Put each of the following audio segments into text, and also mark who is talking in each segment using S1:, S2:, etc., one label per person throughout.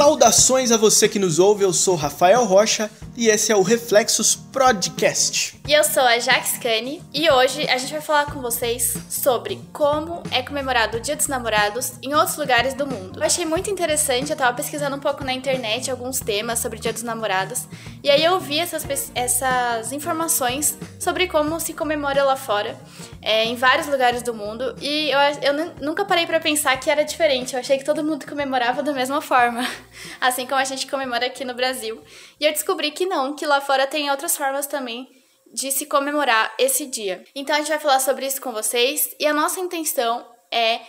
S1: Saudações a você que nos ouve, eu sou Rafael Rocha e esse é o Reflexos Podcast.
S2: E eu sou a Jax Cani e hoje a gente vai falar com vocês sobre como é comemorado o Dia dos Namorados em outros lugares do mundo. Eu achei muito interessante, eu tava pesquisando um pouco na internet alguns temas sobre o Dia dos Namorados e aí eu vi essas, essas informações sobre como se comemora lá fora, é, em vários lugares do mundo e eu, eu nunca parei para pensar que era diferente, eu achei que todo mundo comemorava da mesma forma, assim como a gente comemora aqui no Brasil. E eu descobri que não, que lá fora tem outras formas também de se comemorar esse dia. Então a gente vai falar sobre isso com vocês e a nossa intenção é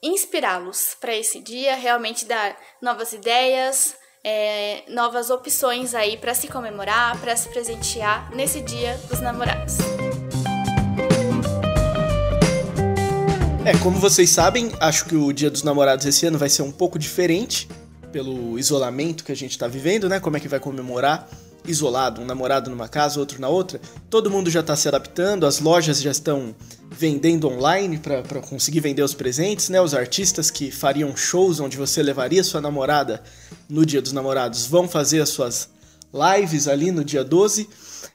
S2: inspirá-los para esse dia, realmente dar novas ideias, é, novas opções aí para se comemorar, para se presentear nesse dia dos namorados.
S1: É, como vocês sabem, acho que o Dia dos Namorados esse ano vai ser um pouco diferente pelo isolamento que a gente está vivendo, né? Como é que vai comemorar isolado, um namorado numa casa, outro na outra. Todo mundo já está se adaptando, as lojas já estão vendendo online para conseguir vender os presentes, né? Os artistas que fariam shows onde você levaria sua namorada no Dia dos Namorados vão fazer as suas lives ali no dia 12.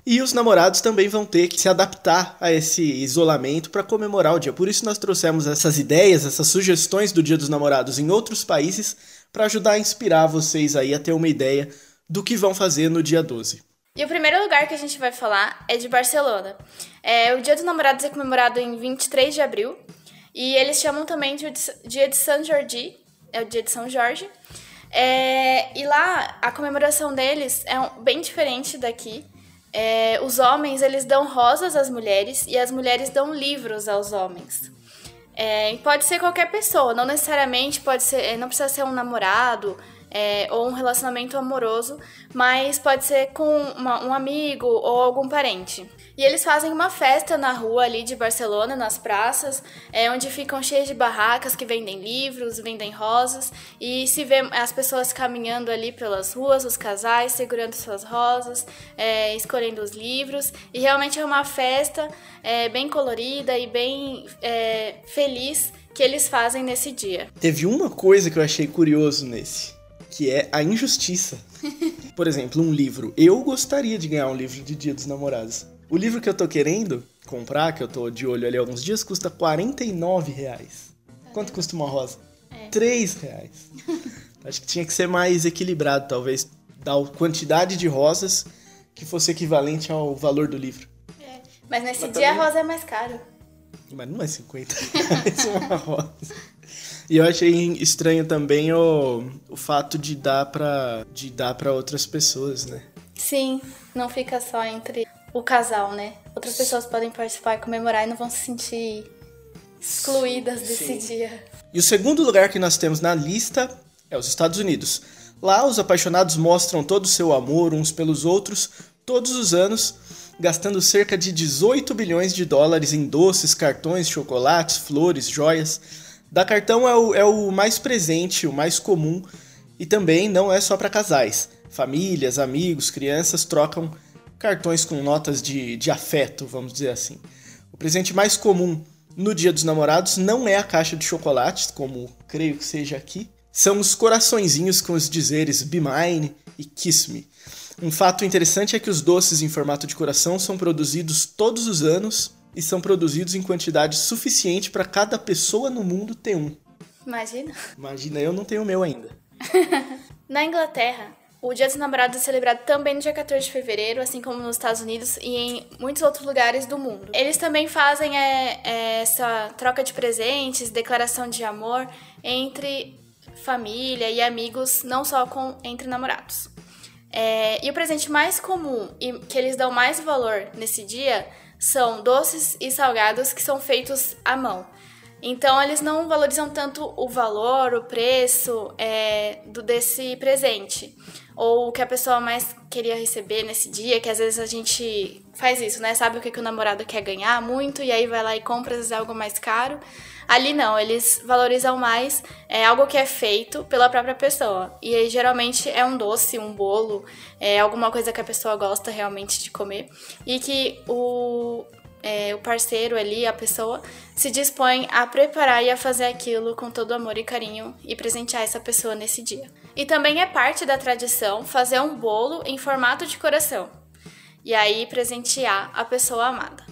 S1: E os namorados também vão ter que se adaptar a esse isolamento para comemorar o dia. Por isso nós trouxemos essas ideias, essas sugestões do Dia dos Namorados em outros países para ajudar a inspirar vocês aí a ter uma ideia do que vão fazer no dia 12.
S2: E o primeiro lugar que a gente vai falar é de Barcelona. É, o Dia dos Namorados é comemorado em 23 de abril e eles chamam também de Dia de São Jordi, é o Dia de São Jorge. É, e lá a comemoração deles é bem diferente daqui. É, os homens eles dão rosas às mulheres e as mulheres dão livros aos homens. É, pode ser qualquer pessoa, não necessariamente pode ser, não precisa ser um namorado é, ou um relacionamento amoroso, mas pode ser com uma, um amigo ou algum parente. E eles fazem uma festa na rua ali de Barcelona, nas praças, é, onde ficam cheias de barracas que vendem livros, vendem rosas, e se vê as pessoas caminhando ali pelas ruas, os casais segurando suas rosas, é, escolhendo os livros, e realmente é uma festa é, bem colorida e bem é, feliz que eles fazem nesse dia.
S1: Teve uma coisa que eu achei curioso nesse, que é a injustiça. Por exemplo, um livro. Eu gostaria de ganhar um livro de Dia dos Namorados. O livro que eu tô querendo comprar, que eu tô de olho ali há alguns dias, custa 49 reais. Quanto custa uma rosa? É. 3 reais. Acho que tinha que ser mais equilibrado, talvez, dar quantidade de rosas que fosse equivalente ao valor do livro.
S2: É. Mas nesse Mas dia também... a rosa é mais caro.
S1: Mas não é 50 reais uma rosa. E eu achei estranho também o, o fato de dar para de dar para outras pessoas, né?
S2: Sim, não fica só entre o casal, né? Outras pessoas podem participar e comemorar e não vão se sentir excluídas desse Sim. dia.
S1: E o segundo lugar que nós temos na lista é os Estados Unidos. Lá, os apaixonados mostram todo o seu amor uns pelos outros todos os anos, gastando cerca de 18 bilhões de dólares em doces, cartões, chocolates, flores, joias. Da cartão é o, é o mais presente, o mais comum, e também não é só para casais. Famílias, amigos, crianças trocam cartões com notas de, de afeto, vamos dizer assim. O presente mais comum no Dia dos Namorados não é a caixa de chocolates, como creio que seja aqui, são os coraçõezinhos com os dizeres Be Mine e Kiss Me. Um fato interessante é que os doces em formato de coração são produzidos todos os anos e são produzidos em quantidade suficiente para cada pessoa no mundo ter um.
S2: Imagina.
S1: Imagina, eu não tenho o meu ainda.
S2: Na Inglaterra, o Dia dos Namorados é celebrado também no dia 14 de fevereiro, assim como nos Estados Unidos e em muitos outros lugares do mundo. Eles também fazem é, é, essa troca de presentes, declaração de amor entre família e amigos, não só com entre namorados. É, e o presente mais comum e que eles dão mais valor nesse dia são doces e salgados que são feitos à mão. Então eles não valorizam tanto o valor, o preço é, do desse presente ou o que a pessoa mais queria receber nesse dia, que às vezes a gente faz isso, né? Sabe o que, que o namorado quer ganhar muito e aí vai lá e compra às vezes algo mais caro. Ali não, eles valorizam mais é, algo que é feito pela própria pessoa. E aí geralmente é um doce, um bolo, é alguma coisa que a pessoa gosta realmente de comer. E que o, é, o parceiro ali, a pessoa, se dispõe a preparar e a fazer aquilo com todo amor e carinho e presentear essa pessoa nesse dia. E também é parte da tradição fazer um bolo em formato de coração. E aí presentear a pessoa amada.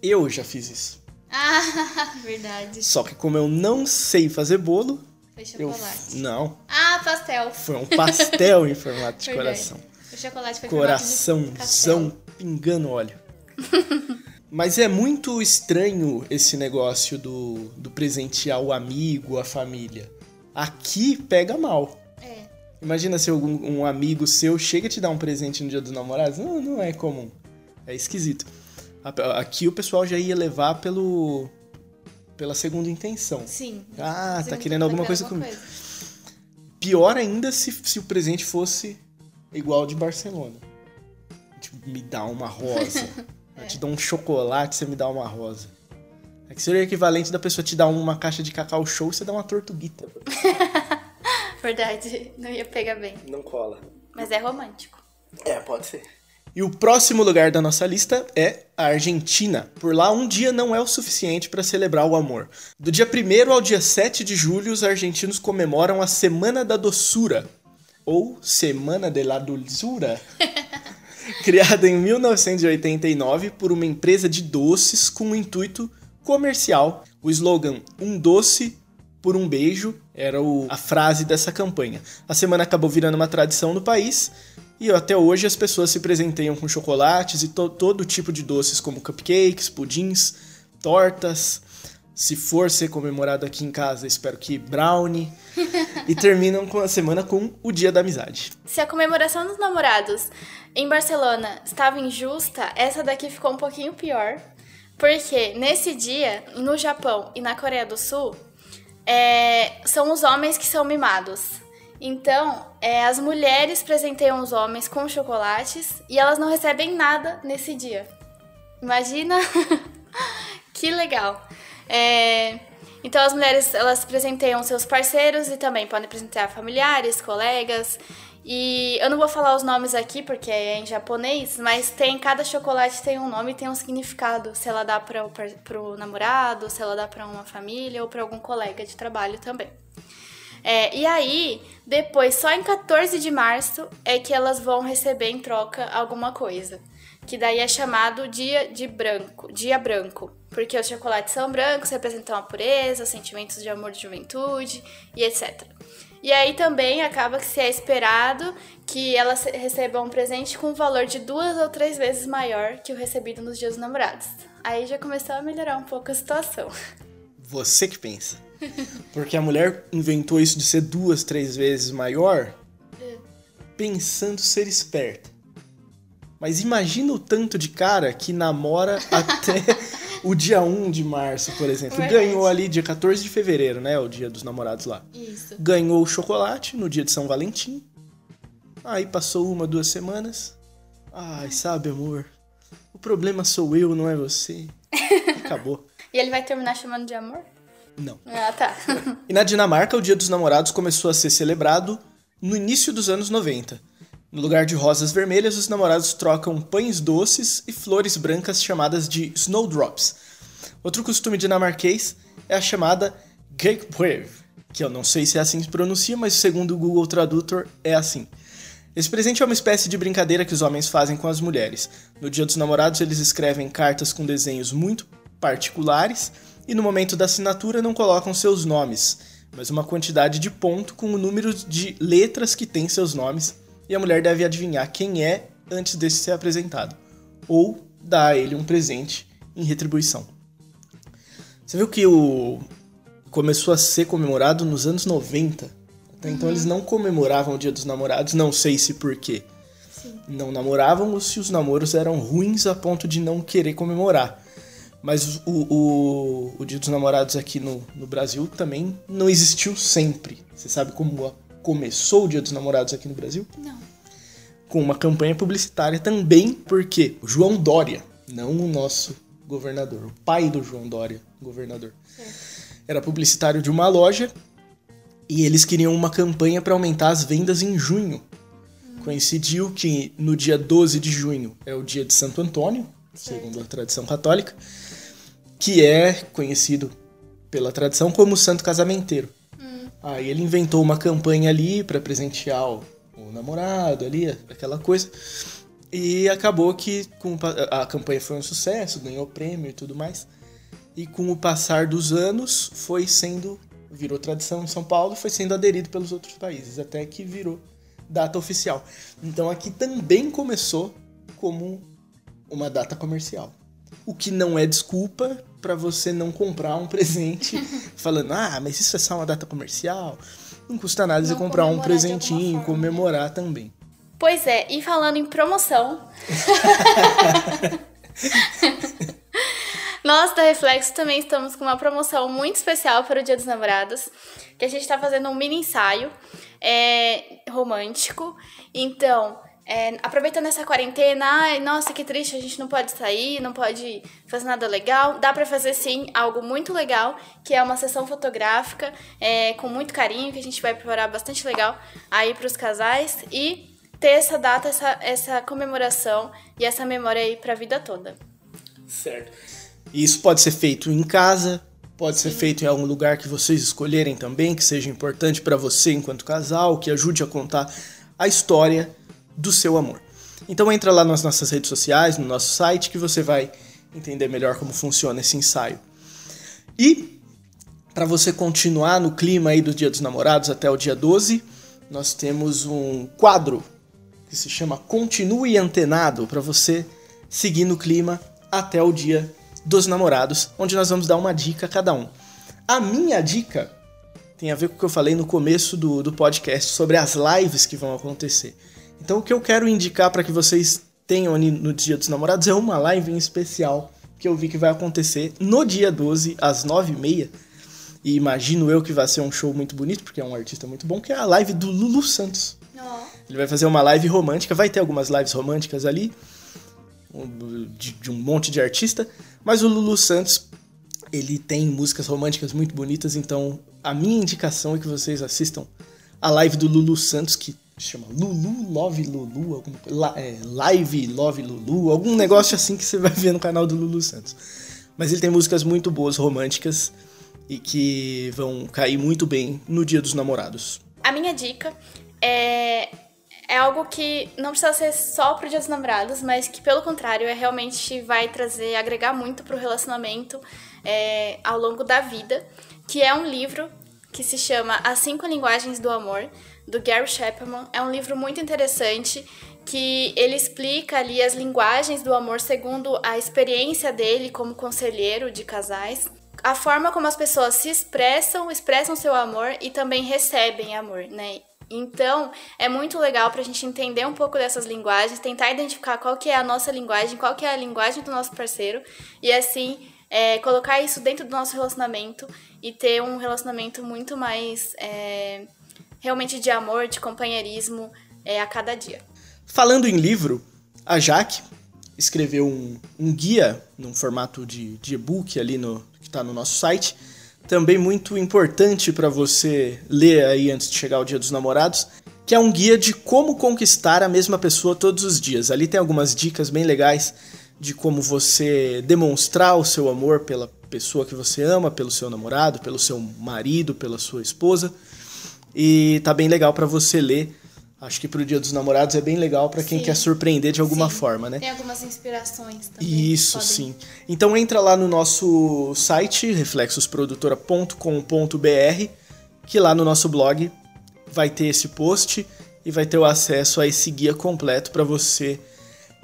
S1: Eu já fiz isso.
S2: Ah, verdade.
S1: Só que como eu não sei fazer bolo,
S2: Foi
S1: eu
S2: chocolate.
S1: não,
S2: Ah, pastel.
S1: foi um pastel em formato de
S2: Verdade.
S1: coração.
S2: O chocolate foi
S1: Coraçãozão pingando óleo. Mas é muito estranho esse negócio do, do presentear o amigo, a família. Aqui pega mal.
S2: É.
S1: Imagina se algum um amigo seu chega a te dar um presente no dia dos namorados. Não, não é comum. É esquisito. Aqui o pessoal já ia levar pelo pela segunda intenção.
S2: Sim.
S1: Ah, tá querendo alguma coisa
S2: alguma
S1: comigo. Pior ainda se, se o presente fosse igual ao de Barcelona. Tipo, me dá uma rosa. Eu te dou um chocolate, você me dá uma rosa. É que seria o equivalente da pessoa te dar uma caixa de cacau show e você dá uma tortuguita.
S2: Verdade, não ia pegar bem.
S1: Não cola.
S2: Mas é romântico.
S1: É, pode ser. E o próximo lugar da nossa lista é a Argentina. Por lá, um dia não é o suficiente para celebrar o amor. Do dia 1 ao dia 7 de julho, os argentinos comemoram a Semana da Doçura, ou Semana de la Dulzura, criada em 1989 por uma empresa de doces com um intuito comercial. O slogan Um doce por um beijo era o- a frase dessa campanha. A semana acabou virando uma tradição no país e até hoje as pessoas se presenteiam com chocolates e to- todo tipo de doces, como cupcakes, pudins, tortas. Se for ser comemorado aqui em casa, espero que brownie. e terminam com a semana com o Dia da Amizade.
S2: Se a comemoração dos namorados em Barcelona estava injusta, essa daqui ficou um pouquinho pior. Porque nesse dia, no Japão e na Coreia do Sul, é, são os homens que são mimados. Então, é, as mulheres presenteiam os homens com chocolates e elas não recebem nada nesse dia. Imagina que legal. É, então as mulheres elas presenteiam seus parceiros e também podem presentear familiares, colegas. E eu não vou falar os nomes aqui porque é em japonês, mas tem cada chocolate tem um nome e tem um significado. Se ela dá para o namorado, se ela dá para uma família ou para algum colega de trabalho também. É, e aí, depois, só em 14 de março é que elas vão receber em troca alguma coisa. Que daí é chamado dia de branco, dia branco. Porque os chocolates são brancos, representam a pureza, sentimentos de amor de juventude e etc. E aí também acaba que se é esperado que elas recebam um presente com um valor de duas ou três vezes maior que o recebido nos dias dos namorados. Aí já começou a melhorar um pouco a situação.
S1: Você que pensa. Porque a mulher inventou isso de ser duas, três vezes maior, pensando ser esperta. Mas imagina o tanto de cara que namora até o dia 1 de março, por exemplo.
S2: Verdade.
S1: Ganhou ali dia 14 de fevereiro, né? O dia dos namorados lá.
S2: Isso.
S1: Ganhou o chocolate no dia de São Valentim. Aí passou uma, duas semanas. Ai, sabe, amor? O problema sou eu, não é você. Acabou.
S2: E ele vai terminar chamando de amor?
S1: Não.
S2: Ah, tá.
S1: E na Dinamarca, o Dia dos Namorados começou a ser celebrado no início dos anos 90. No lugar de rosas vermelhas, os namorados trocam pães doces e flores brancas chamadas de snowdrops. Outro costume dinamarquês é a chamada Gekbrev, que eu não sei se é assim que se pronuncia, mas segundo o Google Tradutor é assim. Esse presente é uma espécie de brincadeira que os homens fazem com as mulheres. No Dia dos Namorados, eles escrevem cartas com desenhos muito particulares e no momento da assinatura não colocam seus nomes, mas uma quantidade de ponto com o número de letras que tem seus nomes e a mulher deve adivinhar quem é antes desse ser apresentado, ou dar a ele um presente em retribuição. Você viu que o começou a ser comemorado nos anos 90. Até então eles não comemoravam o Dia dos Namorados, não sei se por quê. Não namoravam ou se os namoros eram ruins a ponto de não querer comemorar. Mas o, o, o Dia dos Namorados aqui no, no Brasil também não existiu sempre. Você sabe como começou o Dia dos Namorados aqui no Brasil?
S2: Não.
S1: Com uma campanha publicitária também, porque o João Dória, não o nosso governador, o pai do João Dória, governador, era publicitário de uma loja e eles queriam uma campanha para aumentar as vendas em junho. Coincidiu que no dia 12 de junho é o dia de Santo Antônio, segundo a tradição católica, que é conhecido pela tradição como Santo Casamenteiro. Aí ele inventou uma campanha ali para presentear o, o namorado ali, aquela coisa. E acabou que com, a campanha foi um sucesso, ganhou prêmio e tudo mais. E com o passar dos anos foi sendo virou tradição em São Paulo, foi sendo aderido pelos outros países até que virou data oficial. Então aqui também começou como uma data comercial. O que não é desculpa para você não comprar um presente falando, ah, mas isso é só uma data comercial. Não custa nada você comprar um presentinho, comemorar também.
S2: Pois é, e falando em promoção. Nós da Reflexo também estamos com uma promoção muito especial para o Dia dos Namorados, que a gente está fazendo um mini ensaio é, romântico. Então, é, aproveitando essa quarentena, ai, nossa, que triste, a gente não pode sair, não pode fazer nada legal. Dá para fazer sim algo muito legal, que é uma sessão fotográfica é, com muito carinho, que a gente vai preparar bastante legal aí para os casais e ter essa data, essa, essa comemoração e essa memória aí para a vida toda.
S1: Certo. E isso pode ser feito em casa, pode ser feito em algum lugar que vocês escolherem também, que seja importante para você enquanto casal, que ajude a contar a história do seu amor. Então entra lá nas nossas redes sociais, no nosso site, que você vai entender melhor como funciona esse ensaio. E para você continuar no clima aí do Dia dos Namorados até o dia 12, nós temos um quadro que se chama Continue Antenado para você seguir no clima até o Dia dos Namorados, onde nós vamos dar uma dica a cada um. A minha dica tem a ver com o que eu falei no começo do, do podcast sobre as lives que vão acontecer. Então o que eu quero indicar para que vocês tenham ali no Dia dos Namorados é uma live em especial que eu vi que vai acontecer no dia 12, às 9h30. E imagino eu que vai ser um show muito bonito, porque é um artista muito bom, que é a live do Lulu Santos. Oh. Ele vai fazer uma live romântica, vai ter algumas lives românticas ali, de, de um monte de artista, mas o Lulu Santos, ele tem músicas românticas muito bonitas, então a minha indicação é que vocês assistam a live do Lulu Santos, que chama Lulu Love Lulu, algum, é, Live Love Lulu, algum negócio assim que você vai ver no canal do Lulu Santos. Mas ele tem músicas muito boas, românticas, e que vão cair muito bem no Dia dos Namorados.
S2: A minha dica é, é algo que não precisa ser só pro Dia dos Namorados, mas que pelo contrário é realmente vai trazer, agregar muito pro relacionamento é, ao longo da vida, que é um livro que se chama As Cinco Linguagens do Amor, do Gary Chapman. É um livro muito interessante que ele explica ali as linguagens do amor segundo a experiência dele como conselheiro de casais. A forma como as pessoas se expressam, expressam seu amor e também recebem amor, né? Então, é muito legal para a gente entender um pouco dessas linguagens, tentar identificar qual que é a nossa linguagem, qual que é a linguagem do nosso parceiro, e assim é, colocar isso dentro do nosso relacionamento e ter um relacionamento muito mais é, realmente de amor, de companheirismo é, a cada dia.
S1: Falando em livro, a Jaque escreveu um, um guia num formato de, de e-book ali no, que está no nosso site, também muito importante para você ler aí antes de chegar o Dia dos Namorados, que é um guia de como conquistar a mesma pessoa todos os dias. Ali tem algumas dicas bem legais de como você demonstrar o seu amor pela pessoa que você ama, pelo seu namorado, pelo seu marido, pela sua esposa. E tá bem legal para você ler. Acho que pro Dia dos Namorados é bem legal para quem sim. quer surpreender de alguma
S2: sim.
S1: forma, né?
S2: Tem algumas inspirações também.
S1: Isso, podem... sim. Então entra lá no nosso site, reflexosprodutora.com.br, que lá no nosso blog vai ter esse post e vai ter o acesso a esse guia completo para você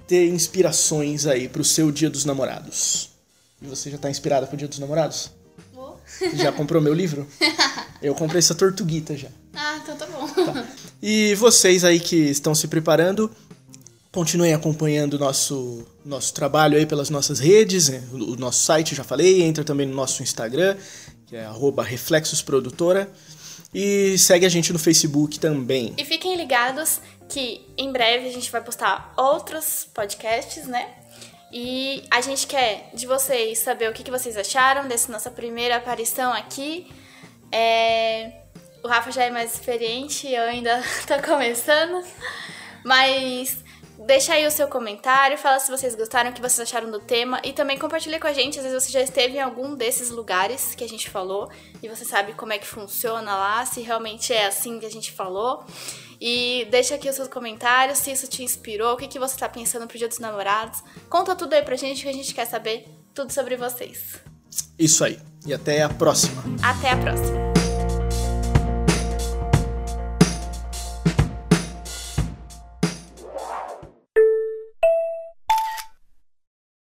S1: ter inspirações aí pro seu Dia dos Namorados. E você já tá inspirada pro Dia dos Namorados? Já comprou meu livro? Eu comprei essa tortuguita já.
S2: Ah, então tá bom. Tá.
S1: E vocês aí que estão se preparando, continuem acompanhando o nosso, nosso trabalho aí pelas nossas redes, né? o nosso site, já falei, entra também no nosso Instagram, que é reflexosprodutora, e segue a gente no Facebook também.
S2: E fiquem ligados que em breve a gente vai postar outros podcasts, né? E a gente quer de vocês saber o que, vocês acharam dessa nossa primeira aparição aqui. É... O Rafa já é mais experiente, eu ainda tô começando. Mas Deixa aí o seu comentário, fala se vocês gostaram, o que vocês acharam do tema e também compartilha com a gente. Às vezes você já esteve em algum desses lugares que a gente falou e você sabe como é que funciona lá, se realmente é assim que a gente falou. E deixa aqui os seus comentários, se isso te inspirou, o que, que você está pensando pro Dia dos Namorados. Conta tudo aí pra gente que a gente quer saber tudo sobre vocês.
S1: Isso aí. E até a próxima.
S2: Até a próxima.